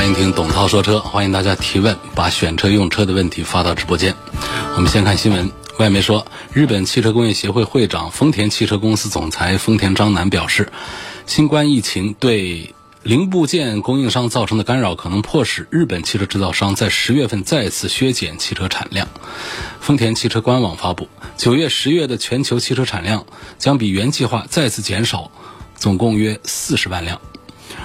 欢迎听董涛说车，欢迎大家提问，把选车用车的问题发到直播间。我们先看新闻，外媒说，日本汽车工业协会会长、丰田汽车公司总裁丰田章男表示，新冠疫情对零部件供应商造成的干扰，可能迫使日本汽车制造商在十月份再次削减汽车产量。丰田汽车官网发布，九月、十月的全球汽车产量将比原计划再次减少，总共约四十万辆。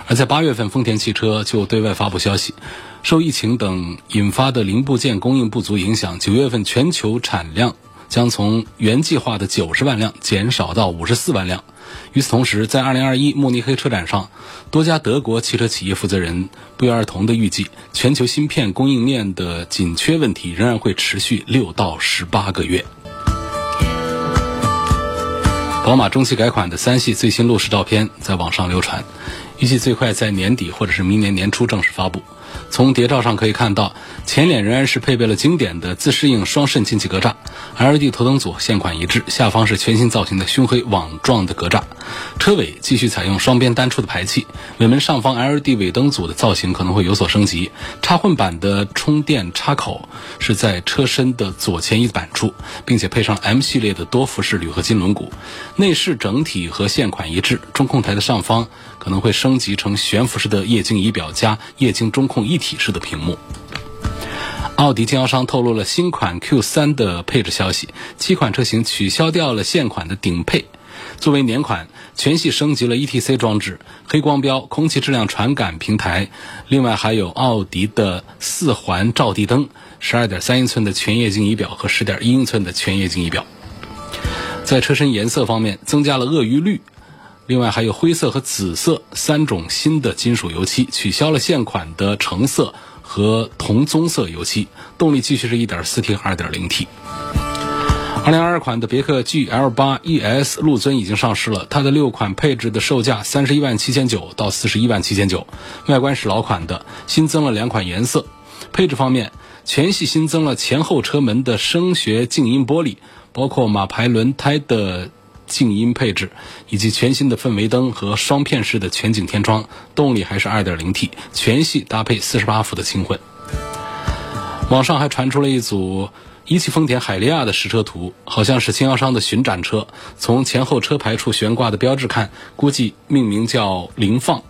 而在八月份，丰田汽车就对外发布消息，受疫情等引发的零部件供应不足影响，九月份全球产量将从原计划的九十万辆减少到五十四万辆。与此同时，在二零二一慕尼黑车展上，多家德国汽车企业负责人不约而同地预计，全球芯片供应链的紧缺问题仍然会持续六到十八个月。宝马中期改款的三系最新路试照片在网上流传。预计最快在年底或者是明年年初正式发布。从谍照上可以看到，前脸仍然是配备了经典的自适应双肾进气格栅，LED 头灯组现款一致，下方是全新造型的熏黑网状的格栅。车尾继续采用双边单出的排气，尾门上方 LED 尾灯组的造型可能会有所升级。插混版的充电插口是在车身的左前翼板处，并且配上 M 系列的多辐式铝合金轮毂。内饰整体和现款一致，中控台的上方可能会升级成悬浮式的液晶仪表加液晶中控一体式的屏幕。奥迪经销商透露了新款 Q3 的配置消息，七款车型取消掉了现款的顶配，作为年款，全系升级了 ETC 装置、黑光标、空气质量传感平台，另外还有奥迪的四环照地灯、十二点三英寸的全液晶仪表和十点一英寸的全液晶仪表。在车身颜色方面，增加了鳄鱼绿。另外还有灰色和紫色三种新的金属油漆，取消了现款的橙色和铜棕色油漆。动力继续是 1.4T 和 2.0T。2022款的别克 GL8 ES 陆尊已经上市了，它的六款配置的售价31万七千九到41万七千九，外观是老款的，新增了两款颜色。配置方面，全系新增了前后车门的声学静音玻璃，包括马牌轮胎的。静音配置，以及全新的氛围灯和双片式的全景天窗，动力还是 2.0T，全系搭配48伏的轻混。网上还传出了一组一汽丰田海利亚的实车图，好像是经销商的巡展车。从前后车牌处悬挂的标志看，估计命名叫凌放。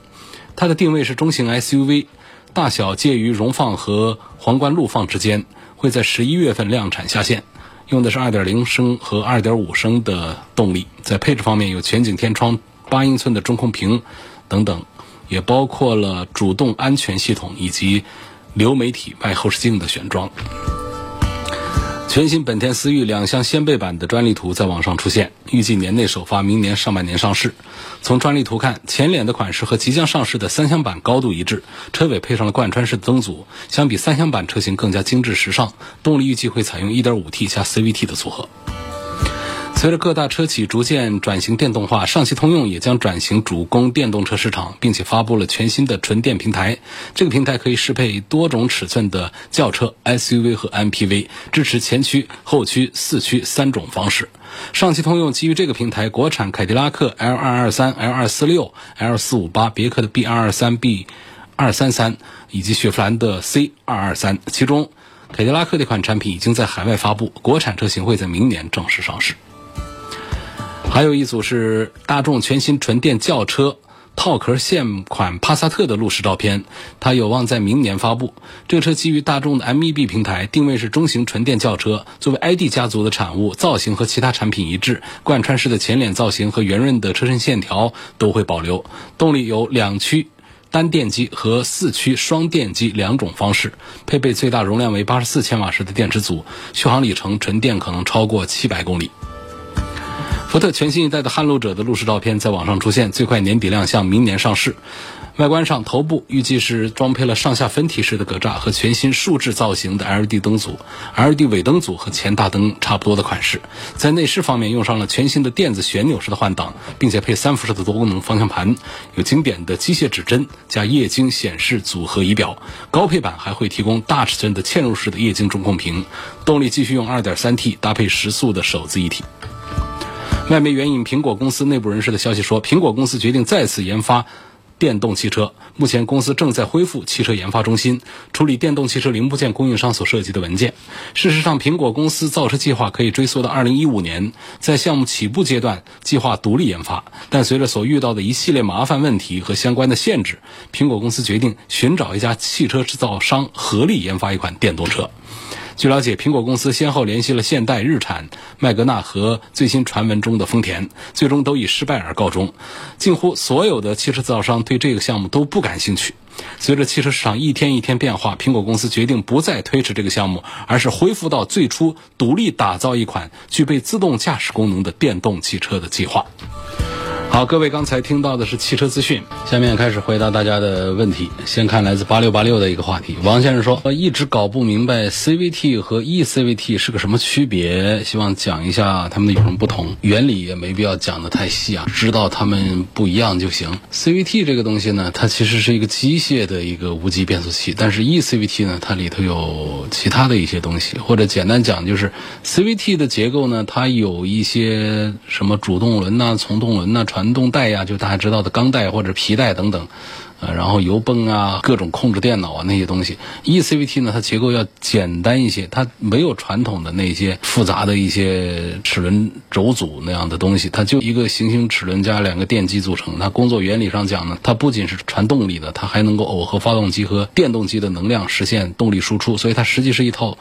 它的定位是中型 SUV，大小介于荣放和皇冠陆放之间，会在十一月份量产下线。用的是2.0升和2.5升的动力，在配置方面有全景天窗、八英寸的中控屏等等，也包括了主动安全系统以及流媒体外后视镜的选装。全新本田思域两厢掀背版的专利图在网上出现，预计年内首发，明年上半年上市。从专利图看，前脸的款式和即将上市的三厢版高度一致，车尾配上了贯穿式灯组，相比三厢版车型更加精致时尚。动力预计会采用 1.5T 加 CVT 的组合。随着各大车企逐渐转型电动化，上汽通用也将转型主攻电动车市场，并且发布了全新的纯电平台。这个平台可以适配多种尺寸的轿车、SUV 和 MPV，支持前驱、后驱、四驱三种方式。上汽通用基于这个平台，国产凯迪拉克 L223、L246、L458，别克的 B223、B233，以及雪佛兰的 C223。其中，凯迪拉克这款产品已经在海外发布，国产车型会在明年正式上市。还有一组是大众全新纯电轿车套壳现款帕萨特的路试照片，它有望在明年发布。这个车基于大众的 MEB 平台，定位是中型纯电轿车，作为 ID 家族的产物，造型和其他产品一致，贯穿式的前脸造型和圆润的车身线条都会保留。动力有两驱单电机和四驱双电机两种方式，配备最大容量为八十四千瓦时的电池组，续航里程纯电可能超过七百公里。福特全新一代的撼路者的路试照片在网上出现，最快年底亮相，明年上市。外观上，头部预计是装配了上下分体式的格栅和全新竖置造型的 LED 灯组，LED 尾灯组和前大灯差不多的款式。在内饰方面，用上了全新的电子旋钮式的换挡，并且配三辐式的多功能方向盘，有经典的机械指针加液晶显示组合仪表。高配版还会提供大尺寸的嵌入式的液晶中控屏。动力继续用 2.3T 搭配时速的手自一体。外媒援引苹果公司内部人士的消息说，苹果公司决定再次研发。电动汽车目前公司正在恢复汽车研发中心，处理电动汽车零部件供应商所涉及的文件。事实上，苹果公司造车计划可以追溯到2015年，在项目起步阶段计划独立研发，但随着所遇到的一系列麻烦问题和相关的限制，苹果公司决定寻找一家汽车制造商合力研发一款电动车。据了解，苹果公司先后联系了现代、日产、麦格纳和最新传闻中的丰田，最终都以失败而告终。近乎所有的汽车制造商对这个项目都不感兴趣。随着汽车市场一天一天变化，苹果公司决定不再推迟这个项目，而是恢复到最初独立打造一款具备自动驾驶功能的电动汽车的计划。好，各位刚才听到的是汽车资讯，下面开始回答大家的问题。先看来自八六八六的一个话题，王先生说，我一直搞不明白 CVT 和 eCVT 是个什么区别，希望讲一下它们有什么不同。原理也没必要讲的太细啊，知道它们不一样就行。CVT 这个东西呢，它其实是一个机械的一个无级变速器，但是 eCVT 呢，它里头有其他的一些东西，或者简单讲就是 CVT 的结构呢，它有一些什么主动轮呐、从动轮呐、传动带呀，就大家知道的钢带或者皮带等等，呃，然后油泵啊，各种控制电脑啊那些东西。eCVT 呢，它结构要简单一些，它没有传统的那些复杂的一些齿轮轴组那样的东西，它就一个行星齿轮加两个电机组成。它工作原理上讲呢，它不仅是传动力的，它还能够耦合发动机和电动机的能量，实现动力输出。所以它实际是一套。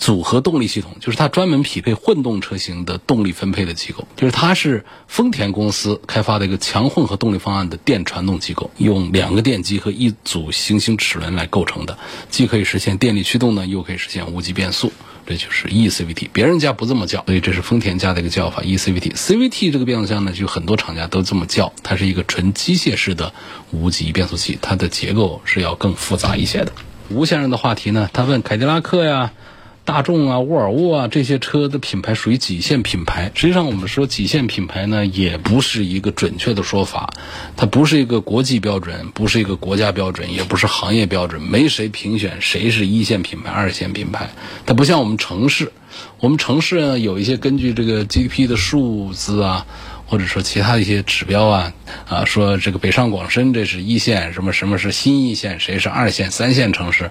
组合动力系统就是它专门匹配混动车型的动力分配的机构，就是它是丰田公司开发的一个强混合动力方案的电传动机构，用两个电机和一组行星齿轮来构成的，既可以实现电力驱动呢，又可以实现无级变速，这就是 eCVT。别人家不这么叫，所以这是丰田家的一个叫法 eCVT。CVT 这个变速箱呢，就很多厂家都这么叫，它是一个纯机械式的无级变速器，它的结构是要更复杂一些的。吴先生的话题呢，他问凯迪拉克呀。大众啊，沃尔沃啊，这些车的品牌属于几线品牌。实际上，我们说几线品牌呢，也不是一个准确的说法。它不是一个国际标准，不是一个国家标准，也不是行业标准。没谁评选谁是一线品牌、二线品牌。它不像我们城市，我们城市呢有一些根据这个 GDP 的数字啊。或者说其他的一些指标啊，啊，说这个北上广深这是一线，什么什么是新一线，谁是二线、三线城市，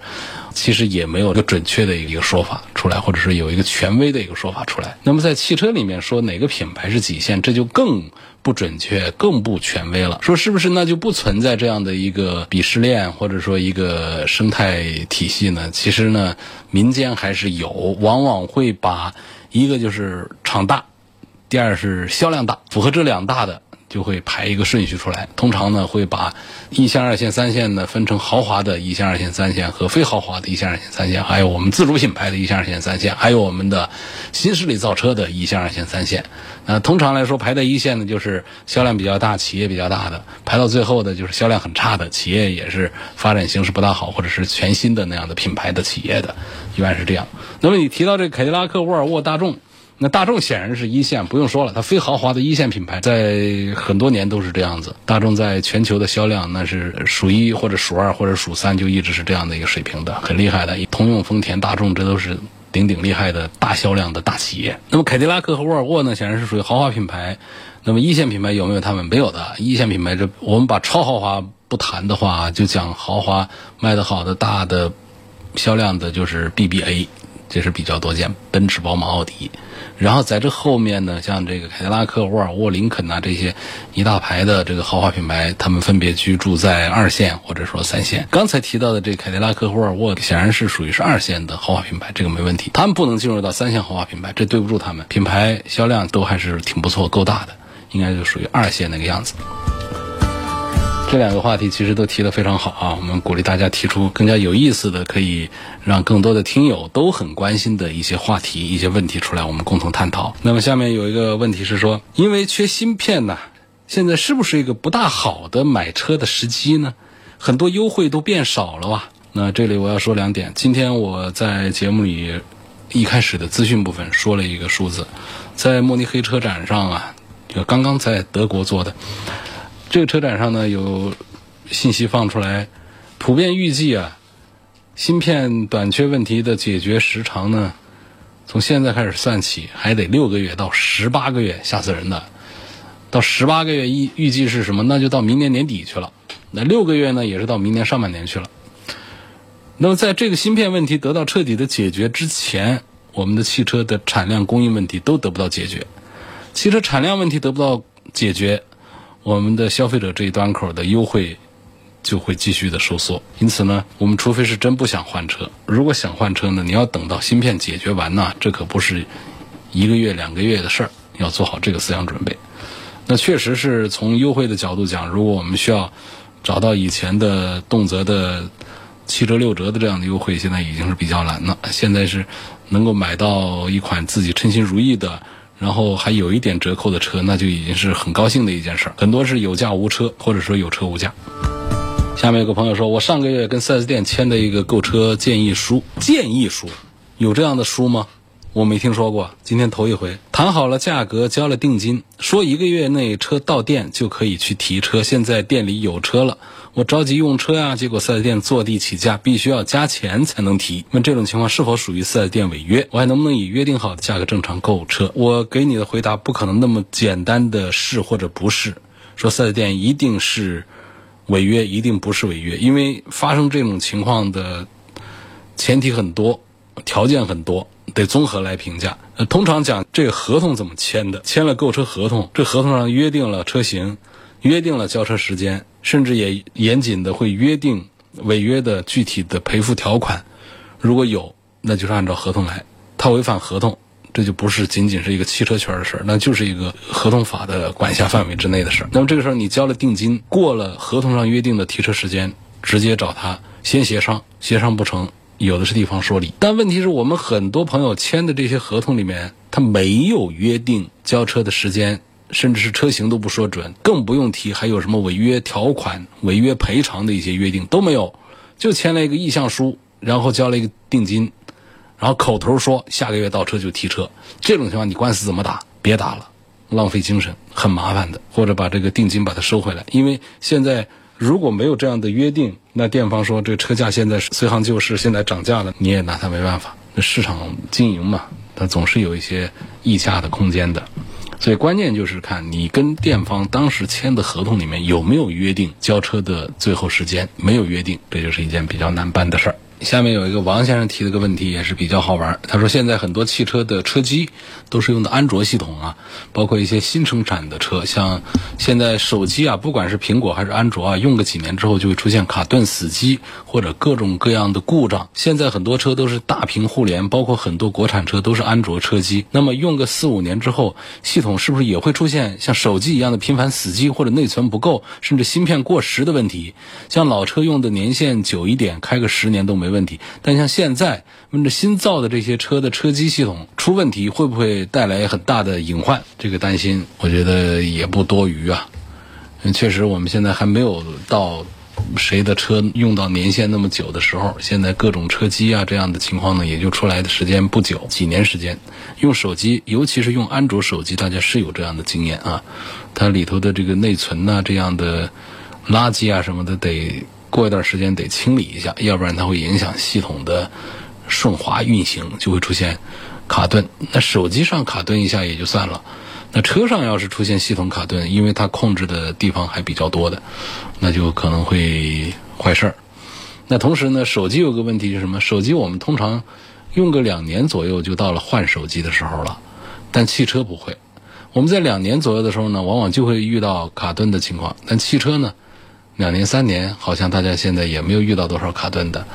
其实也没有一个准确的一个说法出来，或者是有一个权威的一个说法出来。那么在汽车里面说哪个品牌是几线，这就更不准确、更不权威了。说是不是那就不存在这样的一个鄙视链，或者说一个生态体系呢？其实呢，民间还是有，往往会把一个就是厂大。第二是销量大，符合这两大的就会排一个顺序出来。通常呢会把一线、二线、三线呢分成豪华的一线、二线、三线和非豪华的一线、二线、三线，还有我们自主品牌的一线、二线、三线，还有我们的新势力造车的一线、二线、三线。那通常来说排在一线的就是销量比较大、企业比较大的，排到最后的就是销量很差的企业，也是发展形势不大好或者是全新的那样的品牌的企业的，一般是这样。那么你提到这凯迪拉克、沃尔沃、大众。那大众显然是一线，不用说了，它非豪华的一线品牌，在很多年都是这样子。大众在全球的销量那是数一或者数二或者数三，就一直是这样的一个水平的，很厉害的。通用、丰田、大众，这都是顶顶厉害的大销量的大企业。那么凯迪拉克和沃尔沃呢，显然是属于豪华品牌。那么一线品牌有没有他们？没有的。一线品牌这我们把超豪华不谈的话，就讲豪华卖得好的大的销量的就是 BBA。这是比较多见，奔驰、宝马、奥迪，然后在这后面呢，像这个凯迪拉克、沃尔沃、林肯呐这些一大排的这个豪华品牌，他们分别居住在二线或者说三线。刚才提到的这凯迪拉克、沃尔沃显然是属于是二线的豪华品牌，这个没问题。他们不能进入到三线豪华品牌，这对不住他们，品牌销量都还是挺不错，够大的，应该就属于二线那个样子。这两个话题其实都提得非常好啊，我们鼓励大家提出更加有意思的，可以让更多的听友都很关心的一些话题、一些问题出来，我们共同探讨。那么下面有一个问题是说，因为缺芯片呢，现在是不是一个不大好的买车的时机呢？很多优惠都变少了哇。那这里我要说两点，今天我在节目里一开始的资讯部分说了一个数字，在慕尼黑车展上啊，就刚刚在德国做的。这个车展上呢，有信息放出来，普遍预计啊，芯片短缺问题的解决时长呢，从现在开始算起，还得六个月到十八个月，吓死人的。到十八个月预预计是什么？那就到明年年底去了。那六个月呢，也是到明年上半年去了。那么在这个芯片问题得到彻底的解决之前，我们的汽车的产量供应问题都得不到解决，汽车产量问题得不到解决。我们的消费者这一端口的优惠就会继续的收缩，因此呢，我们除非是真不想换车，如果想换车呢，你要等到芯片解决完呢，这可不是一个月两个月的事儿，要做好这个思想准备。那确实是从优惠的角度讲，如果我们需要找到以前的动辄的七折六折的这样的优惠，现在已经是比较难了。现在是能够买到一款自己称心如意的。然后还有一点折扣的车，那就已经是很高兴的一件事儿。很多是有价无车，或者说有车无价。下面有个朋友说，我上个月跟 4S 店签的一个购车建议书，建议书有这样的书吗？我没听说过，今天头一回。谈好了价格，交了定金，说一个月内车到店就可以去提车。现在店里有车了。我着急用车呀，结果四 S 店坐地起价，必须要加钱才能提。问这种情况是否属于四 S 店违约？我还能不能以约定好的价格正常购车？我给你的回答不可能那么简单的是或者不是，说四 S 店一定是违约，一定不是违约，因为发生这种情况的前提很多，条件很多，得综合来评价。呃，通常讲这个合同怎么签的？签了购车合同，这合同上约定了车型。约定了交车时间，甚至也严谨的会约定违约的具体的赔付条款。如果有，那就是按照合同来。他违反合同，这就不是仅仅是一个汽车圈的事儿，那就是一个合同法的管辖范围之内的事儿。那么这个时候你交了定金，过了合同上约定的提车时间，直接找他先协商，协商不成，有的是地方说理。但问题是我们很多朋友签的这些合同里面，他没有约定交车的时间。甚至是车型都不说准，更不用提还有什么违约条款、违约赔偿的一些约定都没有，就签了一个意向书，然后交了一个定金，然后口头说下个月到车就提车。这种情况你官司怎么打？别打了，浪费精神，很麻烦的。或者把这个定金把它收回来，因为现在如果没有这样的约定，那店方说这车价现在随行就市，现在涨价了，你也拿他没办法。那市场经营嘛，它总是有一些溢价的空间的。所以关键就是看你跟店方当时签的合同里面有没有约定交车的最后时间，没有约定，这就是一件比较难办的事儿。下面有一个王先生提了个问题，也是比较好玩。他说，现在很多汽车的车机都是用的安卓系统啊，包括一些新生产的车，像现在手机啊，不管是苹果还是安卓啊，用个几年之后就会出现卡顿、死机或者各种各样的故障。现在很多车都是大屏互联，包括很多国产车都是安卓车机。那么用个四五年之后，系统是不是也会出现像手机一样的频繁死机或者内存不够，甚至芯片过时的问题？像老车用的年限久一点，开个十年都没。问题，但像现在，问着新造的这些车的车机系统出问题，会不会带来很大的隐患？这个担心，我觉得也不多余啊。确实，我们现在还没有到谁的车用到年限那么久的时候。现在各种车机啊这样的情况呢，也就出来的时间不久，几年时间。用手机，尤其是用安卓手机，大家是有这样的经验啊。它里头的这个内存呐，这样的垃圾啊什么的，得。过一段时间得清理一下，要不然它会影响系统的顺滑运行，就会出现卡顿。那手机上卡顿一下也就算了，那车上要是出现系统卡顿，因为它控制的地方还比较多的，那就可能会坏事儿。那同时呢，手机有个问题是什么？手机我们通常用个两年左右就到了换手机的时候了，但汽车不会。我们在两年左右的时候呢，往往就会遇到卡顿的情况，但汽车呢？两年三年，好像大家现在也没有遇到多少卡顿的。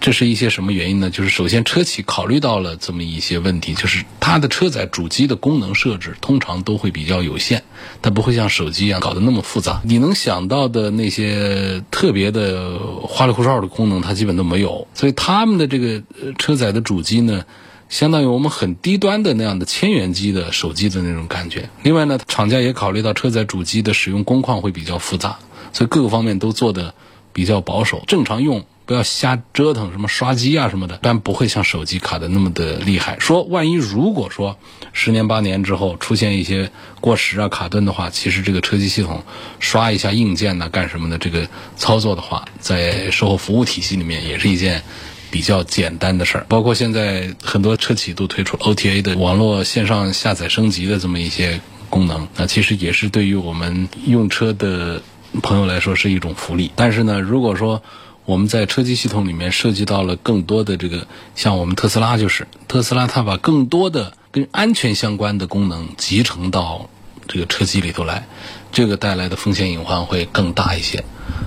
这是一些什么原因呢？就是首先车企考虑到了这么一些问题，就是它的车载主机的功能设置通常都会比较有限，它不会像手机一样搞得那么复杂。你能想到的那些特别的花里胡哨的功能，它基本都没有。所以他们的这个车载的主机呢，相当于我们很低端的那样的千元机的手机的那种感觉。另外呢，厂家也考虑到车载主机的使用工况会比较复杂，所以各个方面都做的比较保守。正常用。不要瞎折腾，什么刷机啊什么的，但不会像手机卡的那么的厉害。说万一如果说十年八年之后出现一些过时啊卡顿的话，其实这个车机系统刷一下硬件呢干什么的这个操作的话，在售后服务体系里面也是一件比较简单的事儿。包括现在很多车企都推出 OTA 的网络线上下载升级的这么一些功能，那其实也是对于我们用车的朋友来说是一种福利。但是呢，如果说我们在车机系统里面涉及到了更多的这个，像我们特斯拉就是特斯拉，它把更多的跟安全相关的功能集成到这个车机里头来，这个带来的风险隐患会更大一些。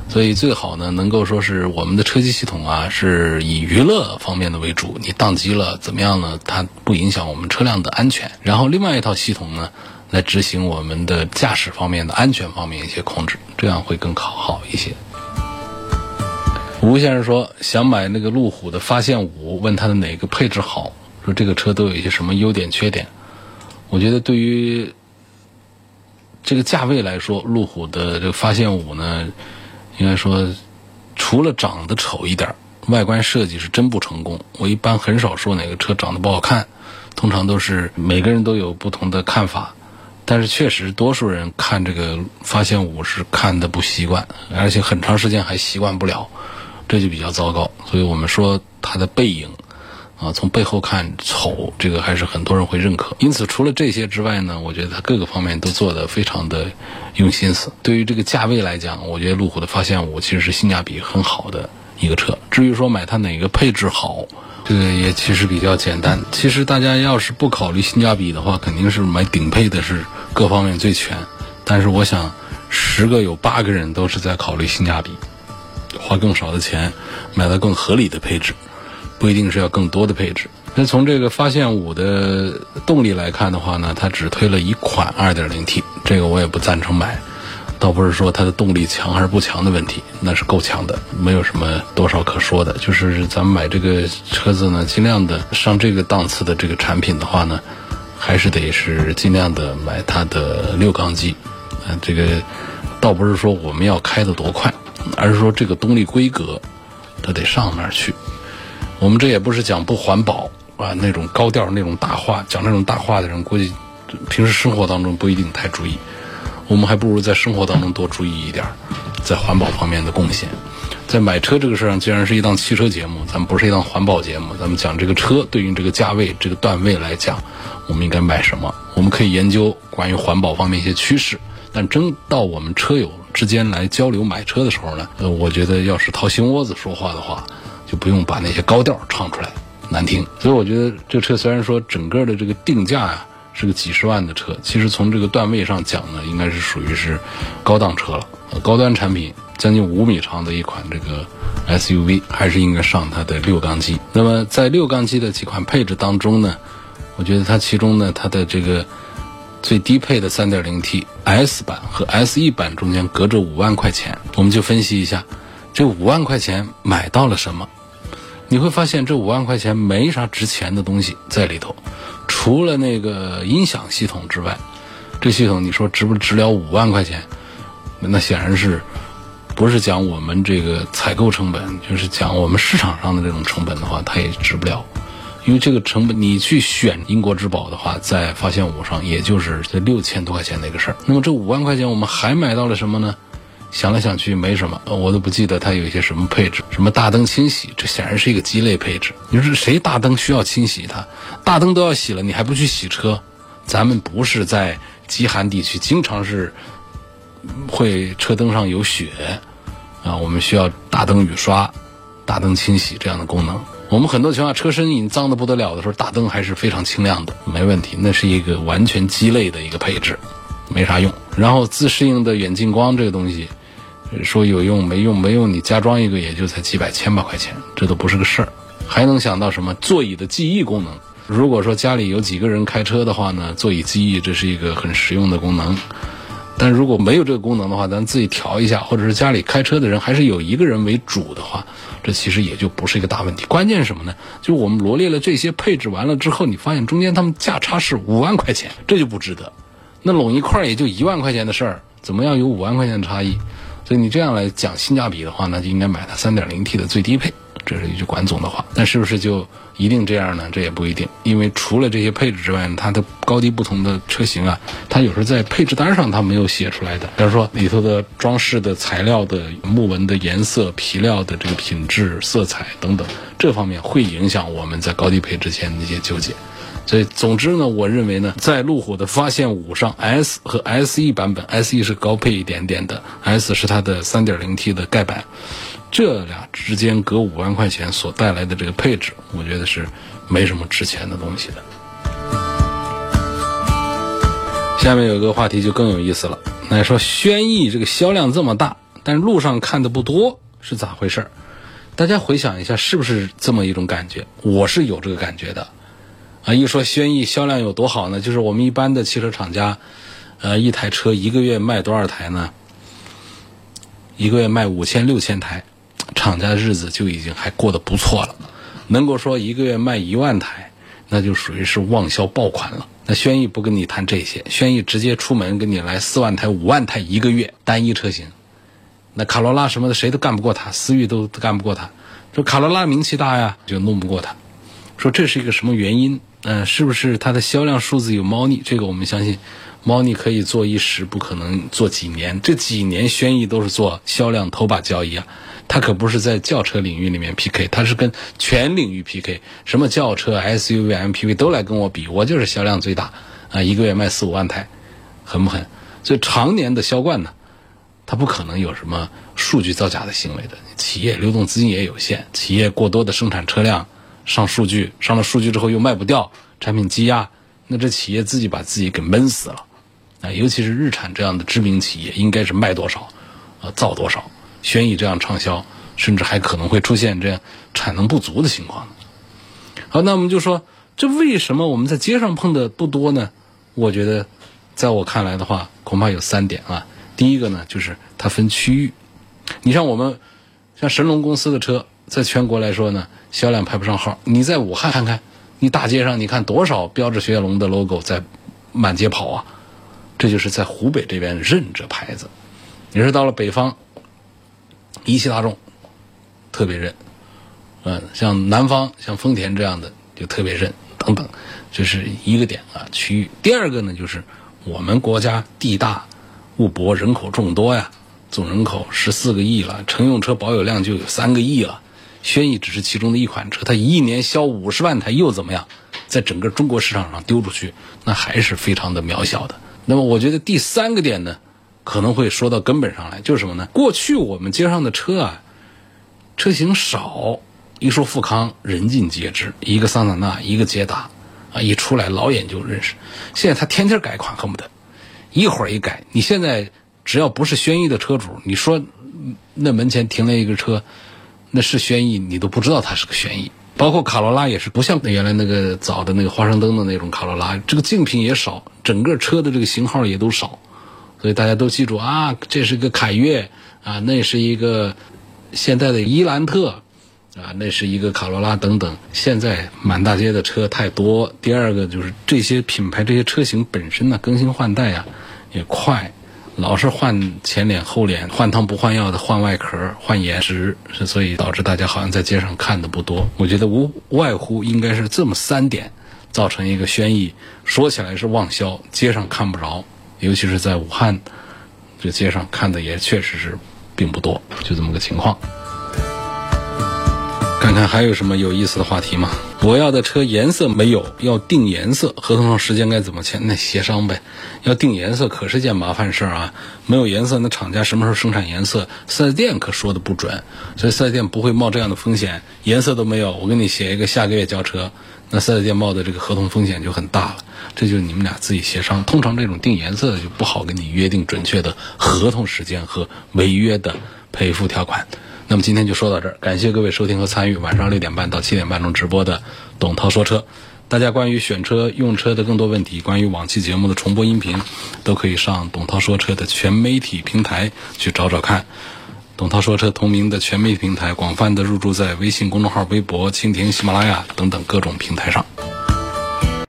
所以最好呢，能够说是我们的车机系统啊，是以娱乐方面的为主。你宕机了怎么样呢？它不影响我们车辆的安全。然后另外一套系统呢，来执行我们的驾驶方面的安全方面一些控制，这样会更好好一些。吴先生说想买那个路虎的发现五，问他的哪个配置好？说这个车都有一些什么优点缺点？我觉得对于这个价位来说，路虎的这个发现五呢，应该说除了长得丑一点，外观设计是真不成功。我一般很少说哪个车长得不好看，通常都是每个人都有不同的看法。但是确实，多数人看这个发现五是看的不习惯，而且很长时间还习惯不了。这就比较糟糕，所以我们说它的背影，啊，从背后看丑，这个还是很多人会认可。因此，除了这些之外呢，我觉得它各个方面都做得非常的用心思。对于这个价位来讲，我觉得路虎的发现五其实是性价比很好的一个车。至于说买它哪个配置好，这个也其实比较简单。其实大家要是不考虑性价比的话，肯定是买顶配的是各方面最全。但是我想，十个有八个人都是在考虑性价比。花更少的钱买到更合理的配置，不一定是要更多的配置。那从这个发现五的动力来看的话呢，它只推了一款 2.0T，这个我也不赞成买。倒不是说它的动力强还是不强的问题，那是够强的，没有什么多少可说的。就是咱们买这个车子呢，尽量的上这个档次的这个产品的话呢，还是得是尽量的买它的六缸机。啊，这个倒不是说我们要开得多快。而是说这个动力规格，它得上那儿去。我们这也不是讲不环保啊，那种高调那种大话，讲那种大话的人，估计平时生活当中不一定太注意。我们还不如在生活当中多注意一点，在环保方面的贡献。在买车这个事上，既然是一档汽车节目，咱们不是一档环保节目，咱们讲这个车对于这个价位、这个段位来讲，我们应该买什么？我们可以研究关于环保方面一些趋势，但真到我们车友。之间来交流买车的时候呢，呃，我觉得要是掏心窝子说话的话，就不用把那些高调唱出来，难听。所以我觉得这车虽然说整个的这个定价呀是个几十万的车，其实从这个段位上讲呢，应该是属于是高档车了，高端产品，将近五米长的一款这个 SUV，还是应该上它的六缸机。那么在六缸机的几款配置当中呢，我觉得它其中呢，它的这个。最低配的 3.0T S 版和 SE 版中间隔着五万块钱，我们就分析一下，这五万块钱买到了什么？你会发现这五万块钱没啥值钱的东西在里头，除了那个音响系统之外，这系统你说值不值了五万块钱？那显然是不是讲我们这个采购成本，就是讲我们市场上的这种成本的话，它也值不了。因为这个成本，你去选英国之宝的话，在发现五上，也就是这六千多块钱那个事儿。那么这五万块钱，我们还买到了什么呢？想来想去，没什么，我都不记得它有一些什么配置，什么大灯清洗，这显然是一个鸡肋配置。你说谁大灯需要清洗它？大灯都要洗了，你还不去洗车？咱们不是在极寒地区，经常是会车灯上有雪啊，我们需要大灯雨刷、大灯清洗这样的功能。我们很多情况下车身已经脏的不得了的时候，大灯还是非常清亮的，没问题。那是一个完全鸡肋的一个配置，没啥用。然后自适应的远近光这个东西，说有用没用没用，你加装一个也就才几百千把块钱，这都不是个事儿。还能想到什么座椅的记忆功能？如果说家里有几个人开车的话呢，座椅记忆这是一个很实用的功能。但如果没有这个功能的话，咱自己调一下，或者是家里开车的人还是有一个人为主的话，这其实也就不是一个大问题。关键是什么呢？就我们罗列了这些配置完了之后，你发现中间他们价差是五万块钱，这就不值得。那拢一块儿也就一万块钱的事儿，怎么样有五万块钱的差异？所以你这样来讲性价比的话，那就应该买它三点零 T 的最低配。这是一句管总的话，但是不是就一定这样呢？这也不一定，因为除了这些配置之外，它的高低不同的车型啊，它有时候在配置单上它没有写出来的。比如说里头的装饰的材料的木纹的颜色、皮料的这个品质、色彩等等，这方面会影响我们在高低配之前的一些纠结。所以，总之呢，我认为呢，在路虎的发现五上，S 和 SE 版本，SE 是高配一点点的，S 是它的 3.0T 的盖板。这俩之间隔五万块钱所带来的这个配置，我觉得是没什么值钱的东西的。下面有个话题就更有意思了，那说轩逸这个销量这么大，但路上看的不多，是咋回事？大家回想一下，是不是这么一种感觉？我是有这个感觉的。啊，一说轩逸销量有多好呢？就是我们一般的汽车厂家，呃，一台车一个月卖多少台呢？一个月卖五千六千台。厂家的日子就已经还过得不错了，能够说一个月卖一万台，那就属于是旺销爆款了。那轩逸不跟你谈这些，轩逸直接出门给你来四万台、五万台一个月单一车型。那卡罗拉什么的谁都干不过他，思域都干不过他。说卡罗拉名气大呀，就弄不过他。说这是一个什么原因？嗯，是不是它的销量数字有猫腻？这个我们相信，猫腻可以做一时，不可能做几年。这几年轩逸都是做销量头把交椅啊。它可不是在轿车领域里面 PK，它是跟全领域 PK，什么轿车、SUV、MPV 都来跟我比，我就是销量最大啊，一个月卖四五万台，狠不狠？所以常年的销冠呢，它不可能有什么数据造假的行为的。企业流动资金也有限，企业过多的生产车辆上数据，上了数据之后又卖不掉，产品积压，那这企业自己把自己给闷死了啊！尤其是日产这样的知名企业，应该是卖多少啊，造多少。轩逸这样畅销，甚至还可能会出现这样产能不足的情况。好，那我们就说，这为什么我们在街上碰的不多呢？我觉得，在我看来的话，恐怕有三点啊。第一个呢，就是它分区域。你像我们，像神龙公司的车，在全国来说呢，销量排不上号。你在武汉看看，你大街上你看多少标志雪铁龙的 logo 在满街跑啊？这就是在湖北这边认这牌子。你是到了北方。一汽大众特别认，嗯，像南方像丰田这样的就特别认，等等，这是一个点啊。区域第二个呢，就是我们国家地大物博，人口众多呀，总人口十四个亿了，乘用车保有量就有三个亿了。轩逸只是其中的一款车，它一年销五十万台又怎么样？在整个中国市场上丢出去，那还是非常的渺小的。那么我觉得第三个点呢？可能会说到根本上来，就是什么呢？过去我们街上的车啊，车型少，一说富康人尽皆知，一个桑塔纳，一个捷达，啊，一出来老眼就认识。现在他天天改款，恨不得一会儿一改。你现在只要不是轩逸的车主，你说那门前停了一个车，那是轩逸，你都不知道它是个轩逸。包括卡罗拉也是不像原来那个早的那个花生灯的那种卡罗拉，这个竞品也少，整个车的这个型号也都少。所以大家都记住啊，这是个凯越啊，那是一个现在的伊兰特啊，那是一个卡罗拉等等。现在满大街的车太多。第二个就是这些品牌这些车型本身呢更新换代啊也快，老是换前脸后脸，换汤不换药的换外壳换颜值，所以导致大家好像在街上看的不多。我觉得无外乎应该是这么三点，造成一个轩逸说起来是旺销，街上看不着。尤其是在武汉，这街上看的也确实是并不多，就这么个情况。看看还有什么有意思的话题吗？我要的车颜色没有，要定颜色，合同上时间该怎么签？那协商呗。要定颜色可是件麻烦事儿啊，没有颜色，那厂家什么时候生产颜色？四 S 店可说的不准，所以四 S 店不会冒这样的风险，颜色都没有，我给你写一个下个月交车，那四 S 店冒的这个合同风险就很大了。这就是你们俩自己协商。通常这种定颜色的就不好跟你约定准确的合同时间和违约的赔付条款。那么今天就说到这儿，感谢各位收听和参与晚上六点半到七点半钟直播的董涛说车。大家关于选车、用车的更多问题，关于往期节目的重播音频，都可以上董涛说车的全媒体平台去找找看。董涛说车同名的全媒体平台，广泛的入驻在微信公众号、微博、蜻蜓、喜马拉雅等等各种平台上。